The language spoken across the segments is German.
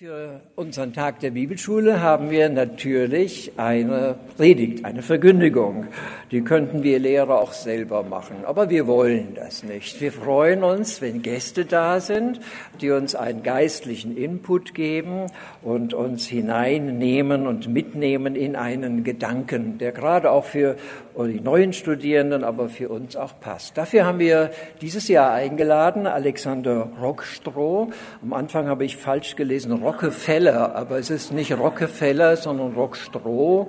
Für unseren Tag der Bibelschule haben wir natürlich eine Predigt, eine Verkündigung. Die könnten wir Lehrer auch selber machen, aber wir wollen das nicht. Wir freuen uns, wenn Gäste da sind, die uns einen geistlichen Input geben und uns hineinnehmen und mitnehmen in einen Gedanken, der gerade auch für die neuen Studierenden, aber für uns auch passt. Dafür haben wir dieses Jahr eingeladen Alexander Rockstroh. Am Anfang habe ich falsch gelesen, Rockefeller, aber es ist nicht Rockefeller, sondern Rockstroh.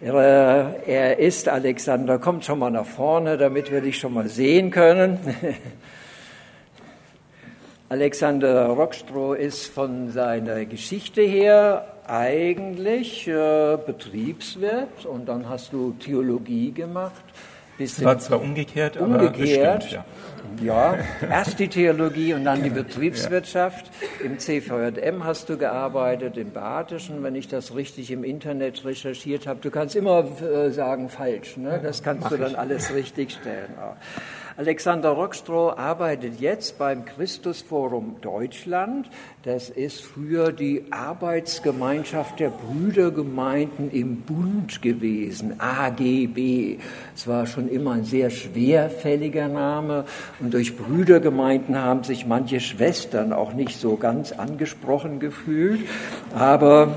Er, er ist Alexander, kommt schon mal nach vorne, damit wir dich schon mal sehen können. Alexander Rockstroh ist von seiner Geschichte her eigentlich äh, Betriebswirt und dann hast du Theologie gemacht. Das war zwar umgekehrt, umgekehrt, aber bestimmt, ja. Ja, erst die Theologie und dann die Betriebswirtschaft. Im CVJM hast du gearbeitet, im Badischen, wenn ich das richtig im Internet recherchiert habe. Du kannst immer äh, sagen falsch, ne? das kannst Mach du dann ich. alles richtig stellen. Alexander Rockstroh arbeitet jetzt beim Christusforum Deutschland. Das ist früher die Arbeitsgemeinschaft der Brüdergemeinden im Bund gewesen, AGB. Es war schon immer ein sehr schwerfälliger Name und durch Brüdergemeinden haben sich manche Schwestern auch nicht so ganz angesprochen gefühlt. Aber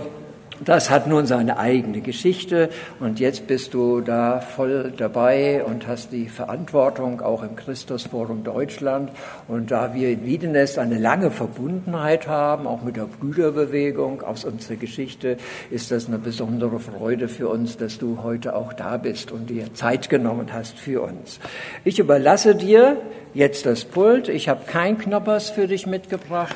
das hat nun seine eigene Geschichte und jetzt bist du da voll dabei und hast die Verantwortung auch im Christusforum Deutschland. Und da wir in Wiedenest eine lange Verbundenheit haben, auch mit der Brüderbewegung aus unserer Geschichte, ist das eine besondere Freude für uns, dass du heute auch da bist und dir Zeit genommen hast für uns. Ich überlasse dir jetzt das Pult. Ich habe kein Knoppers für dich mitgebracht.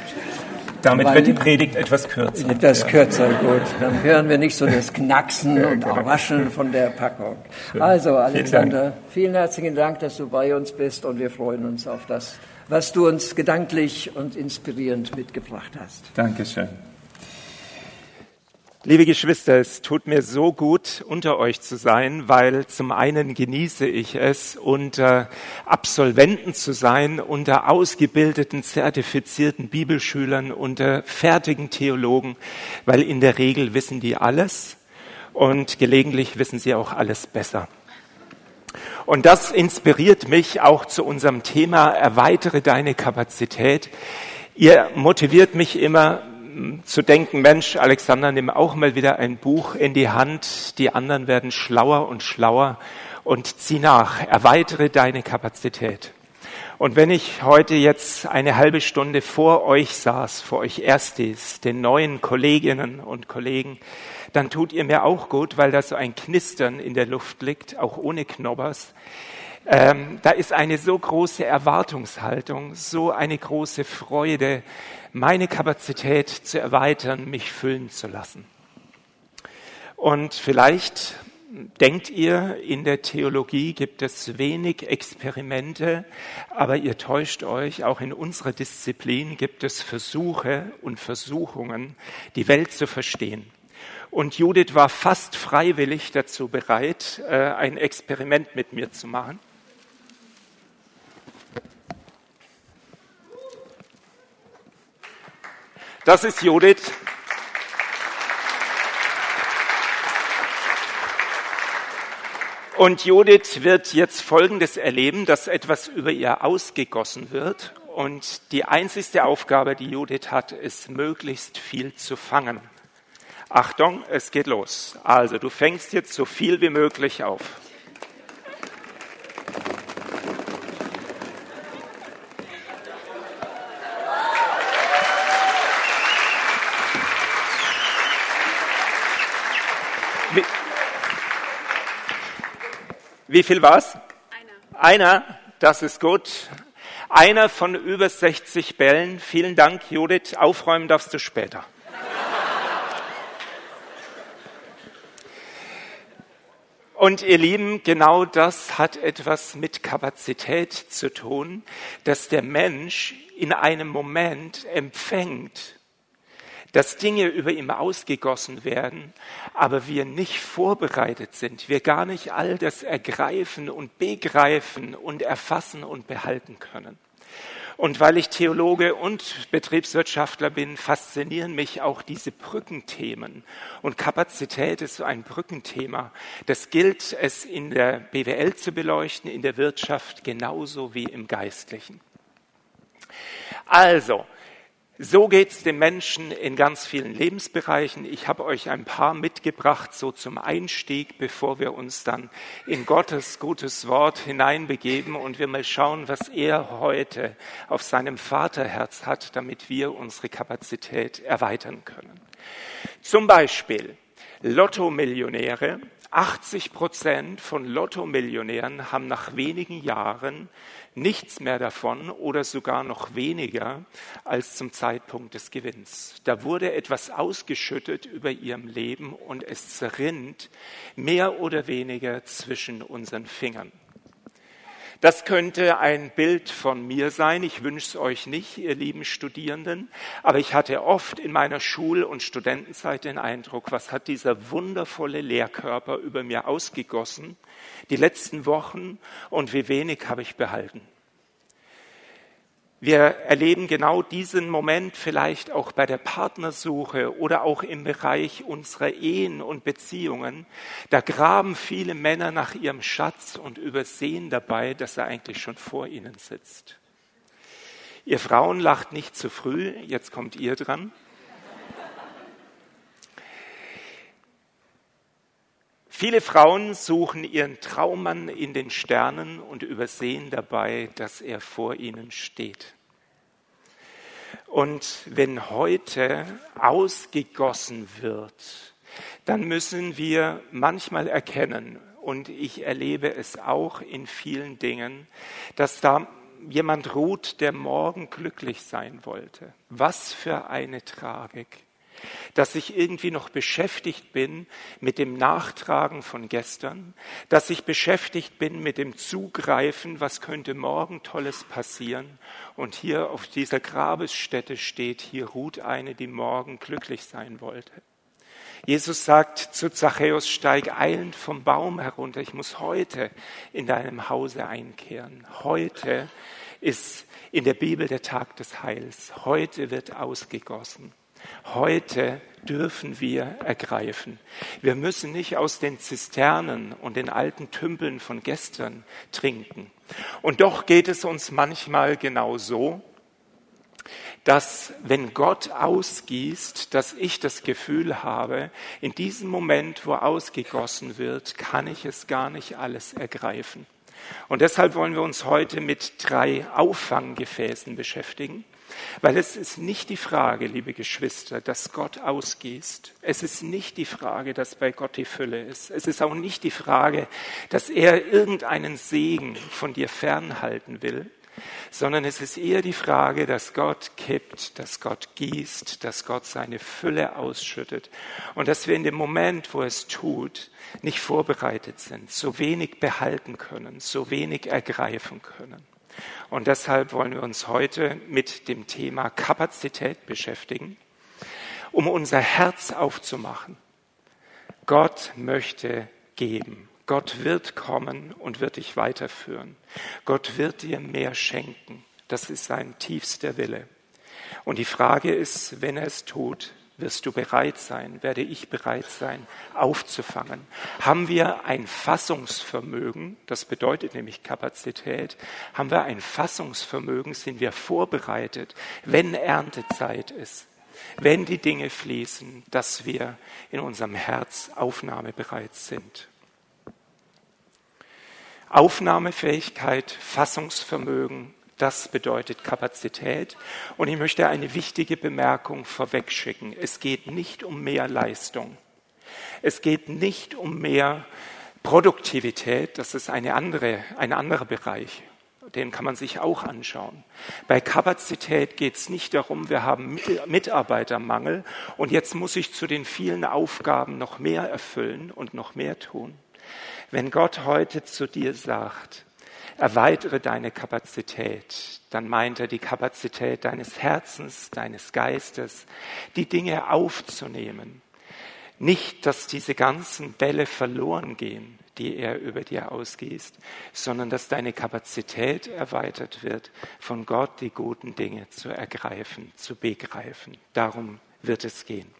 Damit wird die Predigt etwas kürzer. Etwas ja. kürzer, gut. Dann hören wir nicht so das Knacksen ja, und genau. Raschen von der Packung. Schön. Also, Alexander, vielen, vielen herzlichen Dank, dass du bei uns bist und wir freuen uns auf das, was du uns gedanklich und inspirierend mitgebracht hast. Dankeschön. Liebe Geschwister, es tut mir so gut, unter euch zu sein, weil zum einen genieße ich es, unter Absolventen zu sein, unter ausgebildeten, zertifizierten Bibelschülern, unter fertigen Theologen, weil in der Regel wissen die alles und gelegentlich wissen sie auch alles besser. Und das inspiriert mich auch zu unserem Thema, erweitere deine Kapazität. Ihr motiviert mich immer, zu denken, Mensch, Alexander, nimm auch mal wieder ein Buch in die Hand, die anderen werden schlauer und schlauer und zieh nach, erweitere deine Kapazität. Und wenn ich heute jetzt eine halbe Stunde vor euch saß, vor euch Erstes, den neuen Kolleginnen und Kollegen, dann tut ihr mir auch gut, weil da so ein Knistern in der Luft liegt, auch ohne Knobbers. Ähm, da ist eine so große Erwartungshaltung, so eine große Freude, meine Kapazität zu erweitern, mich füllen zu lassen. Und vielleicht denkt ihr, in der Theologie gibt es wenig Experimente, aber ihr täuscht euch, auch in unserer Disziplin gibt es Versuche und Versuchungen, die Welt zu verstehen. Und Judith war fast freiwillig dazu bereit, äh, ein Experiment mit mir zu machen. Das ist Judith. Und Judith wird jetzt Folgendes erleben, dass etwas über ihr ausgegossen wird. Und die einzigste Aufgabe, die Judith hat, ist, möglichst viel zu fangen. Achtung, es geht los. Also, du fängst jetzt so viel wie möglich auf. Wie viel war's? Einer. Einer, das ist gut. Einer von über 60 Bällen. Vielen Dank, Judith. Aufräumen darfst du später. Und ihr Lieben, genau das hat etwas mit Kapazität zu tun, dass der Mensch in einem Moment empfängt, dass Dinge über ihm ausgegossen werden, aber wir nicht vorbereitet sind, wir gar nicht all das ergreifen und begreifen und erfassen und behalten können. Und weil ich Theologe und Betriebswirtschaftler bin, faszinieren mich auch diese Brückenthemen. Und Kapazität ist so ein Brückenthema. Das gilt es in der BWL zu beleuchten, in der Wirtschaft genauso wie im Geistlichen. Also, so geht es den Menschen in ganz vielen Lebensbereichen. Ich habe euch ein paar mitgebracht, so zum Einstieg, bevor wir uns dann in Gottes gutes Wort hineinbegeben und wir mal schauen, was er heute auf seinem Vaterherz hat, damit wir unsere Kapazität erweitern können. Zum Beispiel Lotto-Millionäre 80 Prozent von Lotto-Millionären haben nach wenigen Jahren nichts mehr davon oder sogar noch weniger als zum Zeitpunkt des Gewinns. Da wurde etwas ausgeschüttet über ihrem Leben und es zerrinnt mehr oder weniger zwischen unseren Fingern. Das könnte ein Bild von mir sein. Ich wünsche es euch nicht, ihr lieben Studierenden. Aber ich hatte oft in meiner Schul- und Studentenzeit den Eindruck, was hat dieser wundervolle Lehrkörper über mir ausgegossen, die letzten Wochen, und wie wenig habe ich behalten. Wir erleben genau diesen Moment vielleicht auch bei der Partnersuche oder auch im Bereich unserer Ehen und Beziehungen. Da graben viele Männer nach ihrem Schatz und übersehen dabei, dass er eigentlich schon vor ihnen sitzt. Ihr Frauen lacht nicht zu früh, jetzt kommt ihr dran. Viele Frauen suchen ihren Traummann in den Sternen und übersehen dabei, dass er vor ihnen steht. Und wenn heute ausgegossen wird, dann müssen wir manchmal erkennen, und ich erlebe es auch in vielen Dingen, dass da jemand ruht, der morgen glücklich sein wollte. Was für eine Tragik dass ich irgendwie noch beschäftigt bin mit dem Nachtragen von gestern, dass ich beschäftigt bin mit dem Zugreifen, was könnte morgen Tolles passieren. Und hier auf dieser Grabesstätte steht, hier ruht eine, die morgen glücklich sein wollte. Jesus sagt zu Zachäus, steig eilend vom Baum herunter, ich muss heute in deinem Hause einkehren. Heute ist in der Bibel der Tag des Heils. Heute wird ausgegossen. Heute dürfen wir ergreifen. Wir müssen nicht aus den Zisternen und den alten Tümpeln von gestern trinken. Und doch geht es uns manchmal genau so, dass wenn Gott ausgießt, dass ich das Gefühl habe, in diesem Moment, wo ausgegossen wird, kann ich es gar nicht alles ergreifen. Und deshalb wollen wir uns heute mit drei Auffanggefäßen beschäftigen. Weil es ist nicht die Frage, liebe Geschwister, dass Gott ausgießt. Es ist nicht die Frage, dass bei Gott die Fülle ist. Es ist auch nicht die Frage, dass er irgendeinen Segen von dir fernhalten will, sondern es ist eher die Frage, dass Gott kippt, dass Gott gießt, dass Gott seine Fülle ausschüttet und dass wir in dem Moment, wo es tut, nicht vorbereitet sind, so wenig behalten können, so wenig ergreifen können. Und deshalb wollen wir uns heute mit dem Thema Kapazität beschäftigen, um unser Herz aufzumachen. Gott möchte geben. Gott wird kommen und wird dich weiterführen. Gott wird dir mehr schenken. Das ist sein tiefster Wille. Und die Frage ist, wenn er es tut, wirst du bereit sein, werde ich bereit sein, aufzufangen? Haben wir ein Fassungsvermögen, das bedeutet nämlich Kapazität, haben wir ein Fassungsvermögen, sind wir vorbereitet, wenn Erntezeit ist, wenn die Dinge fließen, dass wir in unserem Herz aufnahmebereit sind? Aufnahmefähigkeit, Fassungsvermögen, das bedeutet Kapazität. Und ich möchte eine wichtige Bemerkung vorwegschicken. Es geht nicht um mehr Leistung. Es geht nicht um mehr Produktivität. Das ist eine andere, ein anderer Bereich. Den kann man sich auch anschauen. Bei Kapazität geht es nicht darum, wir haben Mitarbeitermangel und jetzt muss ich zu den vielen Aufgaben noch mehr erfüllen und noch mehr tun. Wenn Gott heute zu dir sagt, erweitere deine Kapazität, dann meint er die Kapazität deines Herzens, deines Geistes, die Dinge aufzunehmen, Nicht, dass diese ganzen Bälle verloren gehen, die er über dir ausgießt, sondern dass deine Kapazität erweitert wird, von Gott die guten Dinge zu ergreifen, zu begreifen. Darum wird es gehen.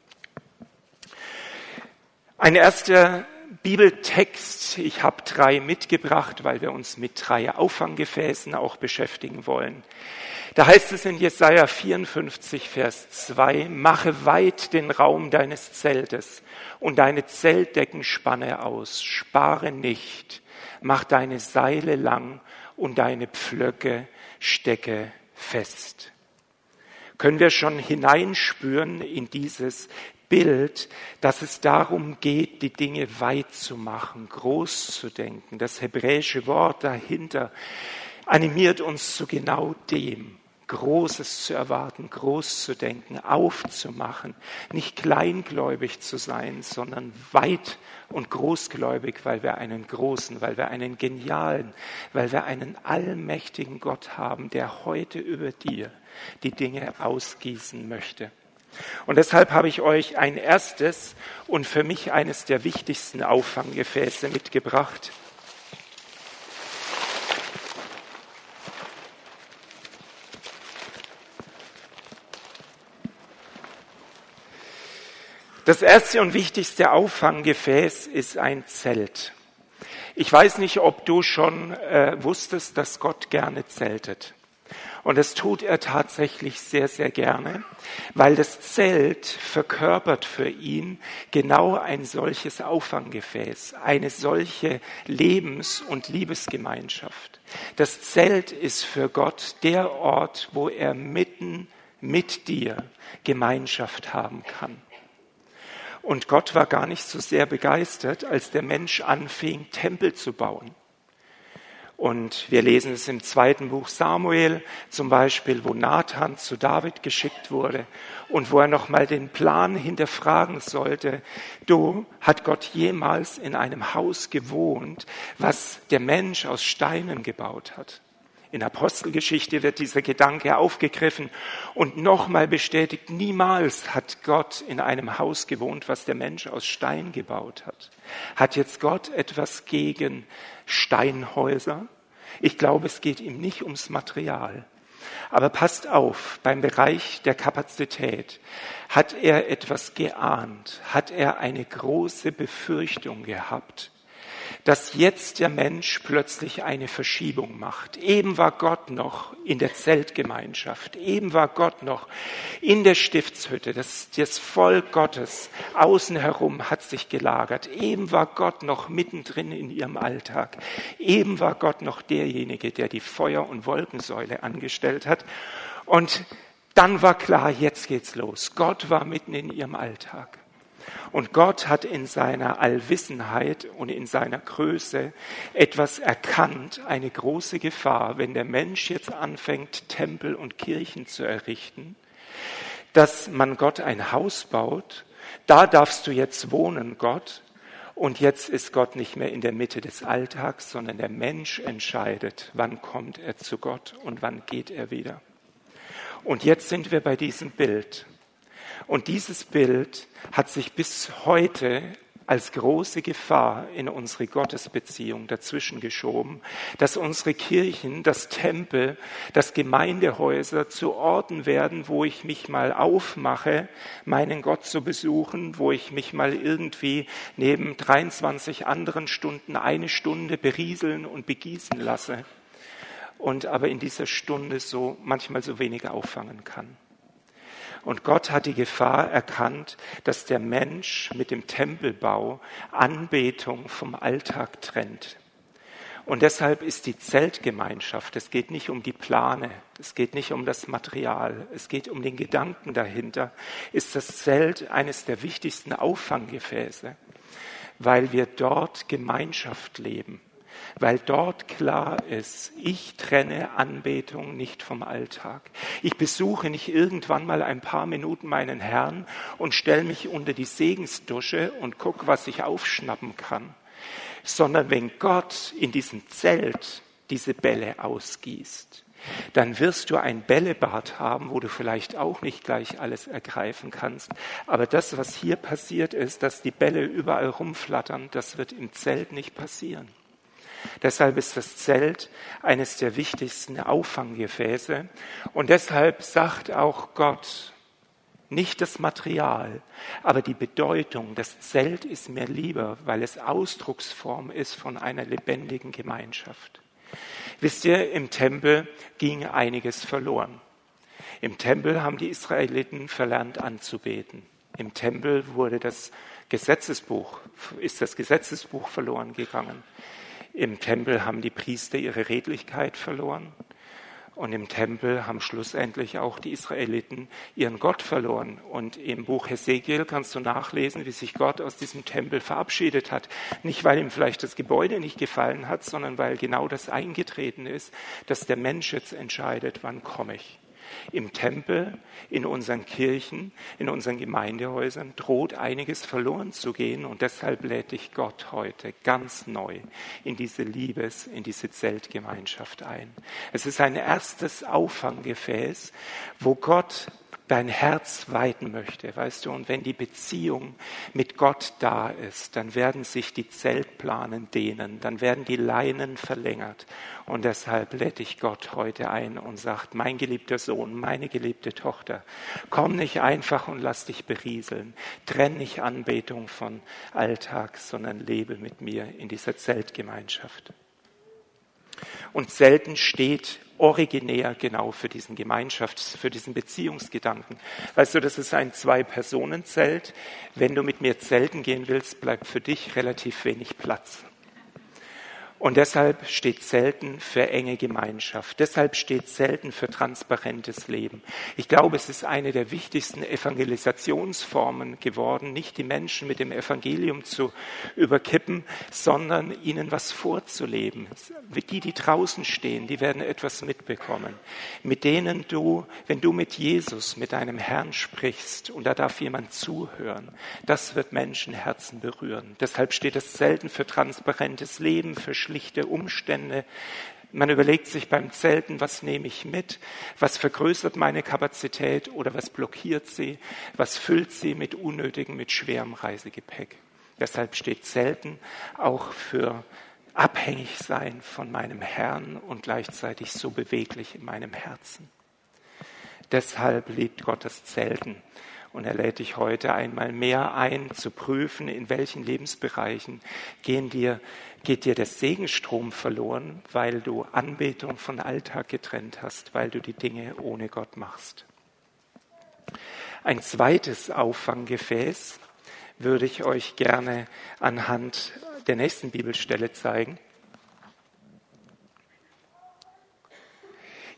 Ein erster Bibeltext, ich habe drei mitgebracht, weil wir uns mit drei Auffanggefäßen auch beschäftigen wollen. Da heißt es in Jesaja 54, Vers 2, mache weit den Raum deines Zeltes und deine Zeltdeckenspanne aus, spare nicht, mach deine Seile lang und deine Pflöcke stecke fest. Können wir schon hineinspüren in dieses Bild, dass es darum geht, die Dinge weit zu machen, groß zu denken. Das hebräische Wort dahinter animiert uns zu genau dem. Großes zu erwarten, groß zu denken, aufzumachen, nicht kleingläubig zu sein, sondern weit und großgläubig, weil wir einen großen, weil wir einen genialen, weil wir einen allmächtigen Gott haben, der heute über dir die Dinge ausgießen möchte. Und deshalb habe ich euch ein erstes und für mich eines der wichtigsten Auffanggefäße mitgebracht. Das erste und wichtigste Auffanggefäß ist ein Zelt. Ich weiß nicht, ob du schon äh, wusstest, dass Gott gerne zeltet. Und das tut er tatsächlich sehr, sehr gerne, weil das Zelt verkörpert für ihn genau ein solches Auffanggefäß, eine solche Lebens- und Liebesgemeinschaft. Das Zelt ist für Gott der Ort, wo er mitten mit dir Gemeinschaft haben kann. Und Gott war gar nicht so sehr begeistert, als der Mensch anfing, Tempel zu bauen. Und wir lesen es im zweiten Buch Samuel zum Beispiel, wo Nathan zu David geschickt wurde und wo er nochmal den Plan hinterfragen sollte. Du, hat Gott jemals in einem Haus gewohnt, was der Mensch aus Steinen gebaut hat? In Apostelgeschichte wird dieser Gedanke aufgegriffen und nochmal bestätigt, niemals hat Gott in einem Haus gewohnt, was der Mensch aus Stein gebaut hat. Hat jetzt Gott etwas gegen Steinhäuser? Ich glaube, es geht ihm nicht ums Material. Aber passt auf, beim Bereich der Kapazität hat er etwas geahnt, hat er eine große Befürchtung gehabt, dass jetzt der Mensch plötzlich eine Verschiebung macht. Eben war Gott noch in der Zeltgemeinschaft, eben war Gott noch in der Stiftshütte, das, das Volk Gottes außen herum hat sich gelagert, eben war Gott noch mittendrin in ihrem Alltag, eben war Gott noch derjenige, der die Feuer- und Wolkensäule angestellt hat. Und dann war klar, jetzt geht's los. Gott war mitten in ihrem Alltag. Und Gott hat in seiner Allwissenheit und in seiner Größe etwas erkannt, eine große Gefahr, wenn der Mensch jetzt anfängt, Tempel und Kirchen zu errichten, dass man Gott ein Haus baut, da darfst du jetzt wohnen, Gott, und jetzt ist Gott nicht mehr in der Mitte des Alltags, sondern der Mensch entscheidet, wann kommt er zu Gott und wann geht er wieder. Und jetzt sind wir bei diesem Bild. Und dieses Bild hat sich bis heute als große Gefahr in unsere Gottesbeziehung dazwischen geschoben, dass unsere Kirchen, das Tempel, das Gemeindehäuser zu Orten werden, wo ich mich mal aufmache, meinen Gott zu besuchen, wo ich mich mal irgendwie neben 23 anderen Stunden eine Stunde berieseln und begießen lasse und aber in dieser Stunde so manchmal so wenig auffangen kann. Und Gott hat die Gefahr erkannt, dass der Mensch mit dem Tempelbau Anbetung vom Alltag trennt. Und deshalb ist die Zeltgemeinschaft, es geht nicht um die Plane, es geht nicht um das Material, es geht um den Gedanken dahinter, ist das Zelt eines der wichtigsten Auffanggefäße, weil wir dort Gemeinschaft leben weil dort klar ist, ich trenne Anbetung nicht vom Alltag. Ich besuche nicht irgendwann mal ein paar Minuten meinen Herrn und stelle mich unter die Segensdusche und gucke, was ich aufschnappen kann, sondern wenn Gott in diesem Zelt diese Bälle ausgießt, dann wirst du ein Bällebad haben, wo du vielleicht auch nicht gleich alles ergreifen kannst. Aber das, was hier passiert ist, dass die Bälle überall rumflattern, das wird im Zelt nicht passieren. Deshalb ist das Zelt eines der wichtigsten Auffanggefäße. Und deshalb sagt auch Gott, nicht das Material, aber die Bedeutung. Das Zelt ist mir lieber, weil es Ausdrucksform ist von einer lebendigen Gemeinschaft. Wisst ihr, im Tempel ging einiges verloren. Im Tempel haben die Israeliten verlernt anzubeten. Im Tempel wurde das Gesetzesbuch, ist das Gesetzesbuch verloren gegangen. Im Tempel haben die Priester ihre Redlichkeit verloren. Und im Tempel haben schlussendlich auch die Israeliten ihren Gott verloren. Und im Buch Hesekiel kannst du nachlesen, wie sich Gott aus diesem Tempel verabschiedet hat. Nicht, weil ihm vielleicht das Gebäude nicht gefallen hat, sondern weil genau das eingetreten ist, dass der Mensch jetzt entscheidet, wann komme ich im Tempel, in unseren Kirchen, in unseren Gemeindehäusern droht einiges verloren zu gehen und deshalb lädt dich Gott heute ganz neu in diese Liebes, in diese Zeltgemeinschaft ein. Es ist ein erstes Auffanggefäß, wo Gott dein Herz weiten möchte, weißt du, und wenn die Beziehung mit Gott da ist, dann werden sich die Zeltplanen dehnen, dann werden die Leinen verlängert. Und deshalb lädt dich Gott heute ein und sagt, mein geliebter Sohn, meine geliebte Tochter, komm nicht einfach und lass dich berieseln. Trenn nicht Anbetung von Alltag, sondern lebe mit mir in dieser Zeltgemeinschaft. Und selten steht originär genau für diesen Gemeinschafts-, für diesen Beziehungsgedanken. Weißt du, das ist ein Zwei-Personen-Zelt. Wenn du mit mir zelten gehen willst, bleibt für dich relativ wenig Platz. Und deshalb steht selten für enge Gemeinschaft. Deshalb steht selten für transparentes Leben. Ich glaube, es ist eine der wichtigsten Evangelisationsformen geworden, nicht die Menschen mit dem Evangelium zu überkippen, sondern ihnen was vorzuleben. Die, die draußen stehen, die werden etwas mitbekommen. Mit denen du, wenn du mit Jesus, mit deinem Herrn sprichst und da darf jemand zuhören, das wird Menschenherzen berühren. Deshalb steht es selten für transparentes Leben, für schlichte Umstände. Man überlegt sich beim Zelten, was nehme ich mit, was vergrößert meine Kapazität oder was blockiert sie, was füllt sie mit unnötigem, mit schwerem Reisegepäck. Deshalb steht Zelten auch für abhängig sein von meinem Herrn und gleichzeitig so beweglich in meinem Herzen. Deshalb liebt Gott das Zelten. Und er lädt dich heute einmal mehr ein, zu prüfen, in welchen Lebensbereichen gehen dir, geht dir der Segenstrom verloren, weil du Anbetung von Alltag getrennt hast, weil du die Dinge ohne Gott machst. Ein zweites Auffanggefäß würde ich euch gerne anhand der nächsten Bibelstelle zeigen.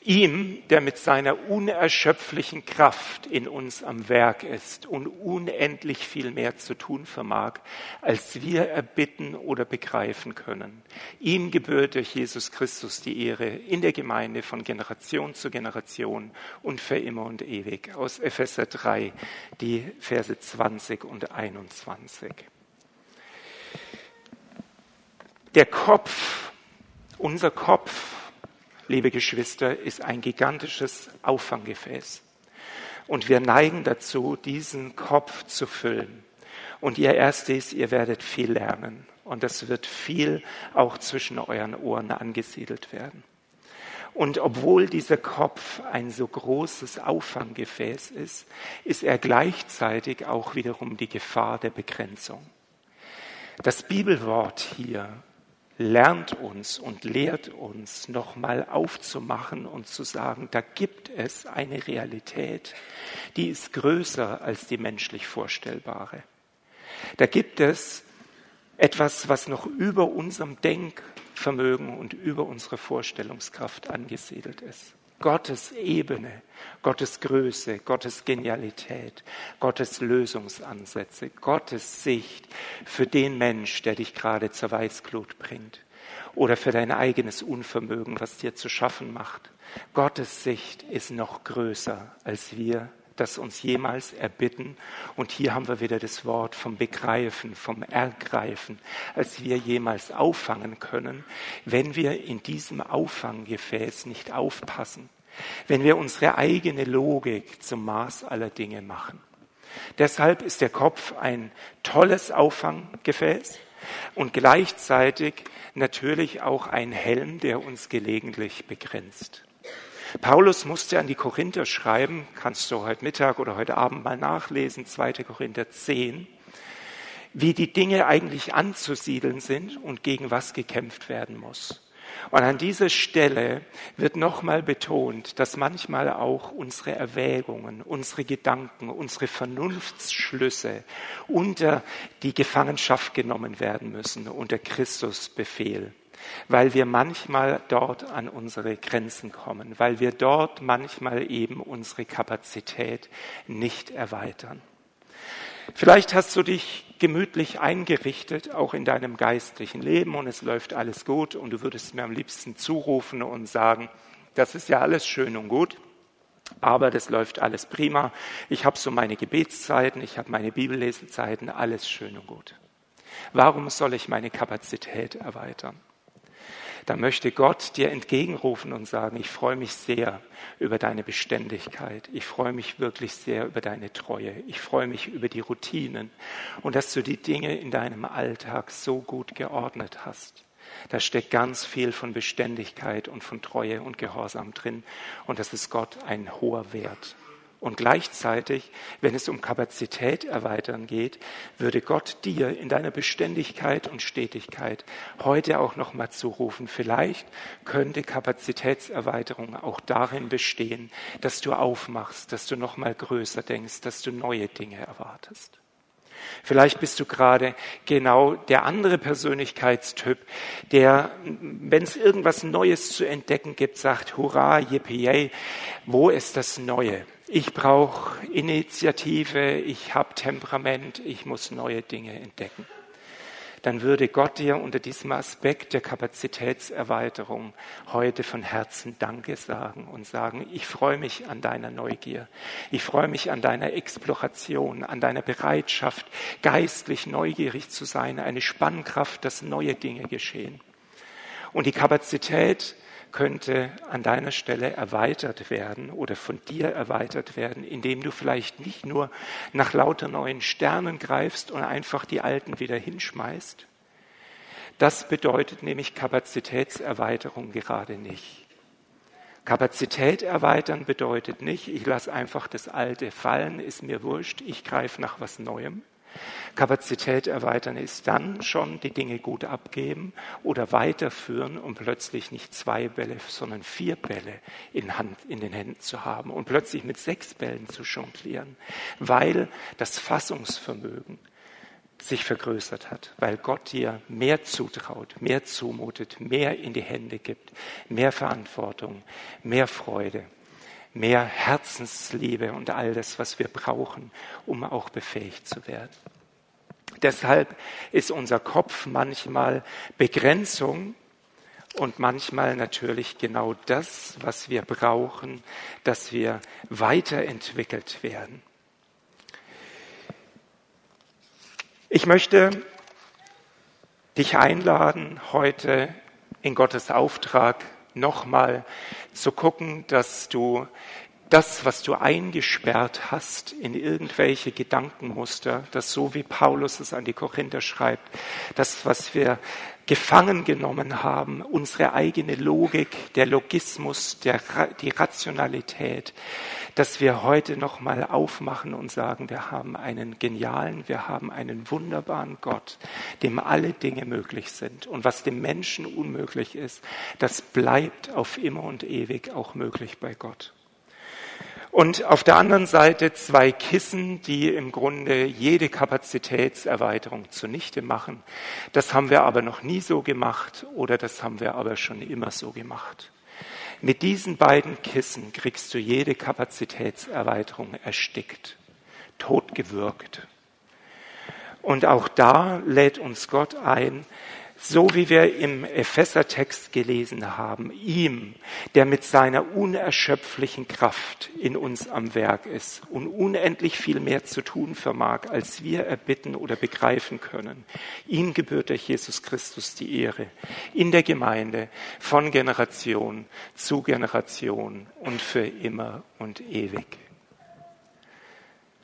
Ihm, der mit seiner unerschöpflichen Kraft in uns am Werk ist und unendlich viel mehr zu tun vermag, als wir erbitten oder begreifen können. Ihm gebührt durch Jesus Christus die Ehre in der Gemeinde von Generation zu Generation und für immer und ewig. Aus Epheser 3, die Verse 20 und 21. Der Kopf, unser Kopf, liebe Geschwister, ist ein gigantisches Auffanggefäß. Und wir neigen dazu, diesen Kopf zu füllen. Und ihr erstes, ihr werdet viel lernen. Und das wird viel auch zwischen euren Ohren angesiedelt werden. Und obwohl dieser Kopf ein so großes Auffanggefäß ist, ist er gleichzeitig auch wiederum die Gefahr der Begrenzung. Das Bibelwort hier lernt uns und lehrt uns nochmal aufzumachen und zu sagen, da gibt es eine Realität, die ist größer als die menschlich vorstellbare. Da gibt es etwas, was noch über unserem Denkvermögen und über unsere Vorstellungskraft angesiedelt ist. Gottes Ebene, Gottes Größe, Gottes Genialität, Gottes Lösungsansätze, Gottes Sicht für den Mensch, der dich gerade zur Weißglut bringt oder für dein eigenes Unvermögen, was dir zu schaffen macht. Gottes Sicht ist noch größer, als wir das uns jemals erbitten. Und hier haben wir wieder das Wort vom Begreifen, vom Ergreifen, als wir jemals auffangen können, wenn wir in diesem Auffanggefäß nicht aufpassen, wenn wir unsere eigene Logik zum Maß aller Dinge machen. Deshalb ist der Kopf ein tolles Auffanggefäß und gleichzeitig natürlich auch ein Helm, der uns gelegentlich begrenzt. Paulus musste an die Korinther schreiben, kannst du heute Mittag oder heute Abend mal nachlesen, 2. Korinther 10, wie die Dinge eigentlich anzusiedeln sind und gegen was gekämpft werden muss. Und an dieser Stelle wird nochmal betont, dass manchmal auch unsere Erwägungen, unsere Gedanken, unsere Vernunftsschlüsse unter die Gefangenschaft genommen werden müssen, unter Christus Befehl weil wir manchmal dort an unsere Grenzen kommen, weil wir dort manchmal eben unsere Kapazität nicht erweitern. Vielleicht hast du dich gemütlich eingerichtet, auch in deinem geistlichen Leben, und es läuft alles gut, und du würdest mir am liebsten zurufen und sagen, das ist ja alles schön und gut, aber das läuft alles prima. Ich habe so meine Gebetszeiten, ich habe meine Bibellesezeiten, alles schön und gut. Warum soll ich meine Kapazität erweitern? Da möchte Gott dir entgegenrufen und sagen, ich freue mich sehr über deine Beständigkeit. Ich freue mich wirklich sehr über deine Treue. Ich freue mich über die Routinen und dass du die Dinge in deinem Alltag so gut geordnet hast. Da steckt ganz viel von Beständigkeit und von Treue und Gehorsam drin und das ist Gott ein hoher Wert. Und gleichzeitig, wenn es um Kapazität erweitern geht, würde Gott dir in deiner Beständigkeit und Stetigkeit heute auch noch mal zurufen. Vielleicht könnte Kapazitätserweiterung auch darin bestehen, dass du aufmachst, dass du noch mal größer denkst, dass du neue Dinge erwartest. Vielleicht bist du gerade genau der andere Persönlichkeitstyp, der, wenn es irgendwas Neues zu entdecken gibt, sagt, hurra, yippie, wo ist das Neue? Ich brauche Initiative, ich habe Temperament, ich muss neue Dinge entdecken. Dann würde Gott dir unter diesem Aspekt der Kapazitätserweiterung heute von Herzen Danke sagen und sagen, ich freue mich an deiner Neugier, ich freue mich an deiner Exploration, an deiner Bereitschaft, geistlich neugierig zu sein, eine Spannkraft, dass neue Dinge geschehen. Und die Kapazität könnte an deiner Stelle erweitert werden oder von dir erweitert werden, indem du vielleicht nicht nur nach lauter neuen Sternen greifst und einfach die alten wieder hinschmeißt. Das bedeutet nämlich Kapazitätserweiterung gerade nicht. Kapazität erweitern bedeutet nicht, ich lasse einfach das Alte fallen, ist mir wurscht, ich greife nach was Neuem, Kapazität erweitern ist dann schon die Dinge gut abgeben oder weiterführen, um plötzlich nicht zwei Bälle, sondern vier Bälle in, Hand, in den Händen zu haben und plötzlich mit sechs Bällen zu jonglieren, weil das Fassungsvermögen sich vergrößert hat, weil Gott dir mehr zutraut, mehr zumutet, mehr in die Hände gibt, mehr Verantwortung, mehr Freude, mehr Herzensliebe und all das, was wir brauchen, um auch befähigt zu werden. Deshalb ist unser Kopf manchmal Begrenzung und manchmal natürlich genau das, was wir brauchen, dass wir weiterentwickelt werden. Ich möchte dich einladen, heute in Gottes Auftrag nochmal zu gucken, dass du das, was du eingesperrt hast in irgendwelche Gedankenmuster, das so wie Paulus es an die Korinther schreibt, das, was wir gefangen genommen haben, unsere eigene Logik, der Logismus, der, die Rationalität, dass wir heute nochmal aufmachen und sagen, wir haben einen genialen, wir haben einen wunderbaren Gott, dem alle Dinge möglich sind. Und was dem Menschen unmöglich ist, das bleibt auf immer und ewig auch möglich bei Gott. Und auf der anderen Seite zwei Kissen, die im Grunde jede Kapazitätserweiterung zunichte machen. Das haben wir aber noch nie so gemacht oder das haben wir aber schon immer so gemacht. Mit diesen beiden Kissen kriegst du jede Kapazitätserweiterung erstickt, totgewürgt. Und auch da lädt uns Gott ein, So wie wir im Ephesertext gelesen haben, ihm, der mit seiner unerschöpflichen Kraft in uns am Werk ist und unendlich viel mehr zu tun vermag, als wir erbitten oder begreifen können. Ihm gebührt durch Jesus Christus die Ehre in der Gemeinde von Generation zu Generation und für immer und ewig.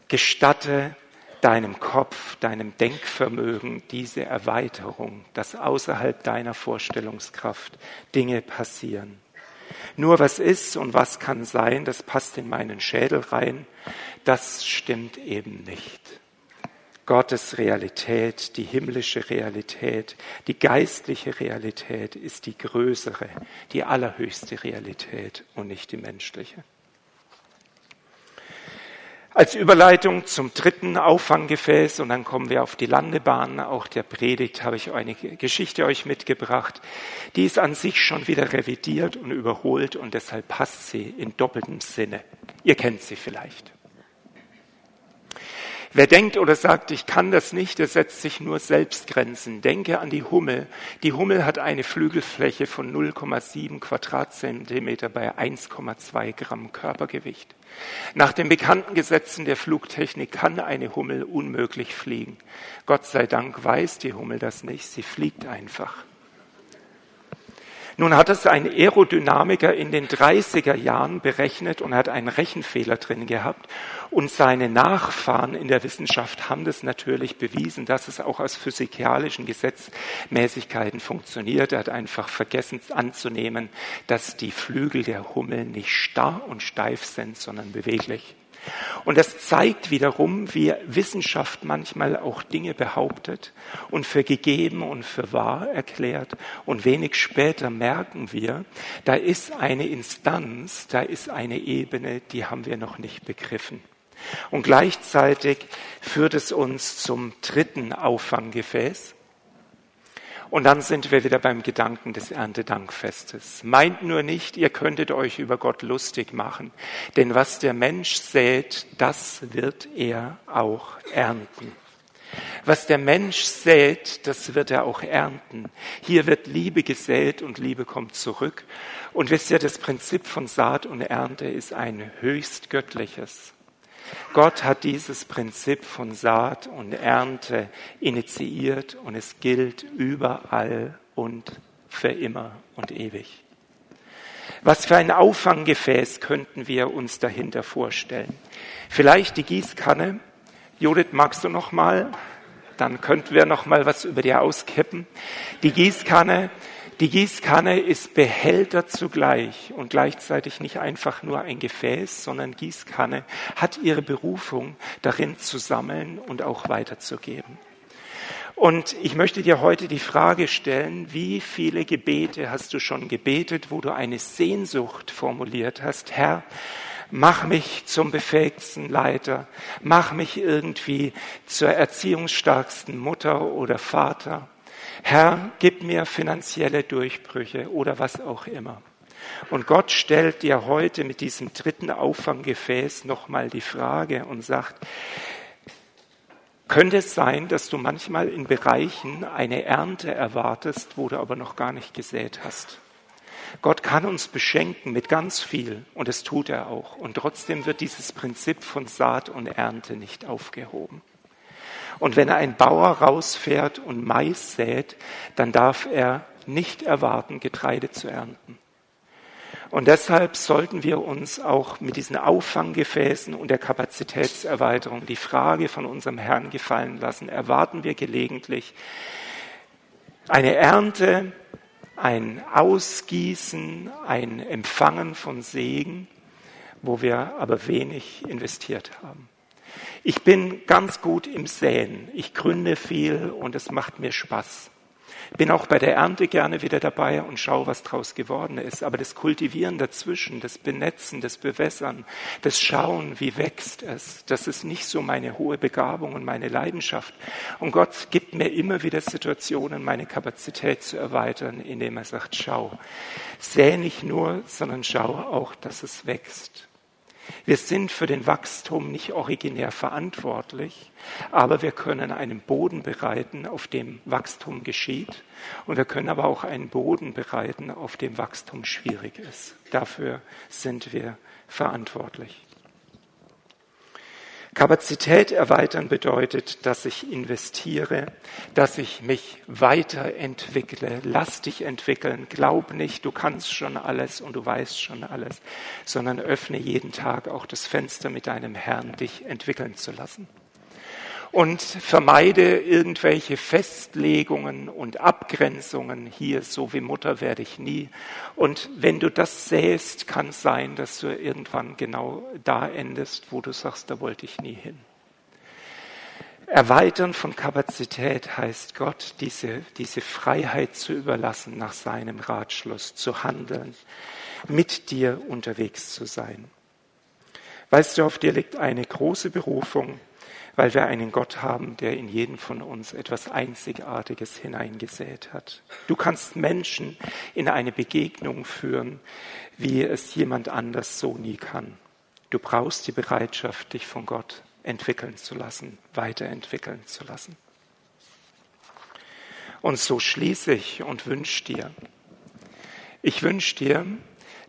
Gestatte deinem Kopf, deinem Denkvermögen diese Erweiterung, dass außerhalb deiner Vorstellungskraft Dinge passieren. Nur was ist und was kann sein, das passt in meinen Schädel rein, das stimmt eben nicht. Gottes Realität, die himmlische Realität, die geistliche Realität ist die größere, die allerhöchste Realität und nicht die menschliche. Als Überleitung zum dritten Auffanggefäß und dann kommen wir auf die Landebahn. Auch der Predigt habe ich eine Geschichte euch mitgebracht. Die ist an sich schon wieder revidiert und überholt und deshalb passt sie in doppeltem Sinne. Ihr kennt sie vielleicht. Wer denkt oder sagt, ich kann das nicht, der setzt sich nur Selbstgrenzen. Denke an die Hummel. Die Hummel hat eine Flügelfläche von 0,7 Quadratzentimeter bei 1,2 Gramm Körpergewicht. Nach den bekannten Gesetzen der Flugtechnik kann eine Hummel unmöglich fliegen. Gott sei Dank weiß die Hummel das nicht. Sie fliegt einfach. Nun hat es ein Aerodynamiker in den 30er Jahren berechnet und hat einen Rechenfehler drin gehabt. Und seine Nachfahren in der Wissenschaft haben das natürlich bewiesen, dass es auch aus physikalischen Gesetzmäßigkeiten funktioniert. Er hat einfach vergessen anzunehmen, dass die Flügel der Hummel nicht starr und steif sind, sondern beweglich. Und das zeigt wiederum, wie Wissenschaft manchmal auch Dinge behauptet und für gegeben und für wahr erklärt. Und wenig später merken wir, da ist eine Instanz, da ist eine Ebene, die haben wir noch nicht begriffen. Und gleichzeitig führt es uns zum dritten Auffanggefäß. Und dann sind wir wieder beim Gedanken des Erntedankfestes. Meint nur nicht, ihr könntet euch über Gott lustig machen, denn was der Mensch sät, das wird er auch ernten. Was der Mensch sät, das wird er auch ernten. Hier wird Liebe gesät und Liebe kommt zurück. Und wisst ihr, das Prinzip von Saat und Ernte ist ein höchst göttliches. Gott hat dieses Prinzip von Saat und Ernte initiiert und es gilt überall und für immer und ewig. Was für ein Auffanggefäß könnten wir uns dahinter vorstellen? Vielleicht die Gießkanne. Judith, magst du noch mal? Dann könnten wir noch mal was über dir auskippen. Die Gießkanne die Gießkanne ist Behälter zugleich und gleichzeitig nicht einfach nur ein Gefäß, sondern Gießkanne hat ihre Berufung darin zu sammeln und auch weiterzugeben. Und ich möchte dir heute die Frage stellen, wie viele Gebete hast du schon gebetet, wo du eine Sehnsucht formuliert hast, Herr, mach mich zum befähigsten Leiter, mach mich irgendwie zur erziehungsstarksten Mutter oder Vater, Herr, gib mir finanzielle Durchbrüche oder was auch immer. Und Gott stellt dir heute mit diesem dritten Auffanggefäß nochmal die Frage und sagt, könnte es sein, dass du manchmal in Bereichen eine Ernte erwartest, wo du aber noch gar nicht gesät hast? Gott kann uns beschenken mit ganz viel und das tut er auch. Und trotzdem wird dieses Prinzip von Saat und Ernte nicht aufgehoben. Und wenn ein Bauer rausfährt und Mais sät, dann darf er nicht erwarten, Getreide zu ernten. Und deshalb sollten wir uns auch mit diesen Auffanggefäßen und der Kapazitätserweiterung die Frage von unserem Herrn gefallen lassen. Erwarten wir gelegentlich eine Ernte, ein Ausgießen, ein Empfangen von Segen, wo wir aber wenig investiert haben. Ich bin ganz gut im Säen. Ich gründe viel und es macht mir Spaß. Bin auch bei der Ernte gerne wieder dabei und schaue, was draus geworden ist. Aber das Kultivieren dazwischen, das Benetzen, das Bewässern, das Schauen, wie wächst es, das ist nicht so meine hohe Begabung und meine Leidenschaft. Und Gott gibt mir immer wieder Situationen, meine Kapazität zu erweitern, indem er sagt, schau, säe nicht nur, sondern schau auch, dass es wächst. Wir sind für den Wachstum nicht originär verantwortlich, aber wir können einen Boden bereiten, auf dem Wachstum geschieht. Und wir können aber auch einen Boden bereiten, auf dem Wachstum schwierig ist. Dafür sind wir verantwortlich. Kapazität erweitern bedeutet, dass ich investiere, dass ich mich weiterentwickle. Lass dich entwickeln. Glaub nicht, du kannst schon alles und du weißt schon alles, sondern öffne jeden Tag auch das Fenster mit deinem Herrn, dich entwickeln zu lassen und vermeide irgendwelche Festlegungen und Abgrenzungen hier, so wie Mutter werde ich nie. Und wenn du das sähst, kann es sein, dass du irgendwann genau da endest, wo du sagst, da wollte ich nie hin. Erweitern von Kapazität heißt Gott, diese, diese Freiheit zu überlassen, nach seinem Ratschluss zu handeln, mit dir unterwegs zu sein. Weißt du, auf dir liegt eine große Berufung, weil wir einen Gott haben, der in jeden von uns etwas Einzigartiges hineingesät hat. Du kannst Menschen in eine Begegnung führen, wie es jemand anders so nie kann. Du brauchst die Bereitschaft, dich von Gott entwickeln zu lassen, weiterentwickeln zu lassen. Und so schließe ich und wünsche dir, ich wünsche dir,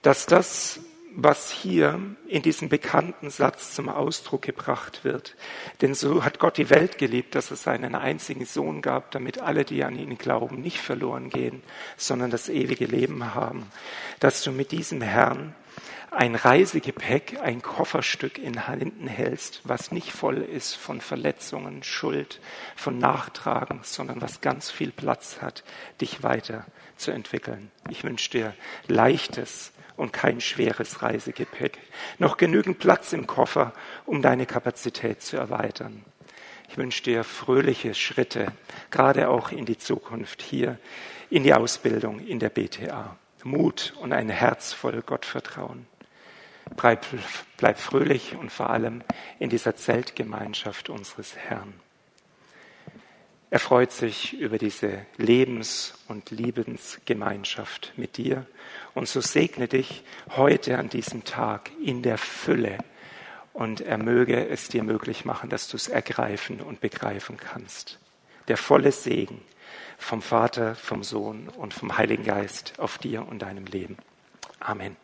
dass das, was hier in diesem bekannten Satz zum Ausdruck gebracht wird. Denn so hat Gott die Welt geliebt, dass es seinen einzigen Sohn gab, damit alle, die an ihn glauben, nicht verloren gehen, sondern das ewige Leben haben. Dass du mit diesem Herrn ein Reisegepäck, ein Kofferstück in Händen hältst, was nicht voll ist von Verletzungen, Schuld, von Nachtragen, sondern was ganz viel Platz hat, dich weiter zu entwickeln. Ich wünsche dir leichtes, und kein schweres Reisegepäck. Noch genügend Platz im Koffer, um deine Kapazität zu erweitern. Ich wünsche dir fröhliche Schritte, gerade auch in die Zukunft hier, in die Ausbildung in der BTA. Mut und ein Herz voll Gottvertrauen. Bleib, bleib fröhlich und vor allem in dieser Zeltgemeinschaft unseres Herrn. Er freut sich über diese Lebens- und Liebensgemeinschaft mit dir. Und so segne dich heute an diesem Tag in der Fülle. Und er möge es dir möglich machen, dass du es ergreifen und begreifen kannst. Der volle Segen vom Vater, vom Sohn und vom Heiligen Geist auf dir und deinem Leben. Amen.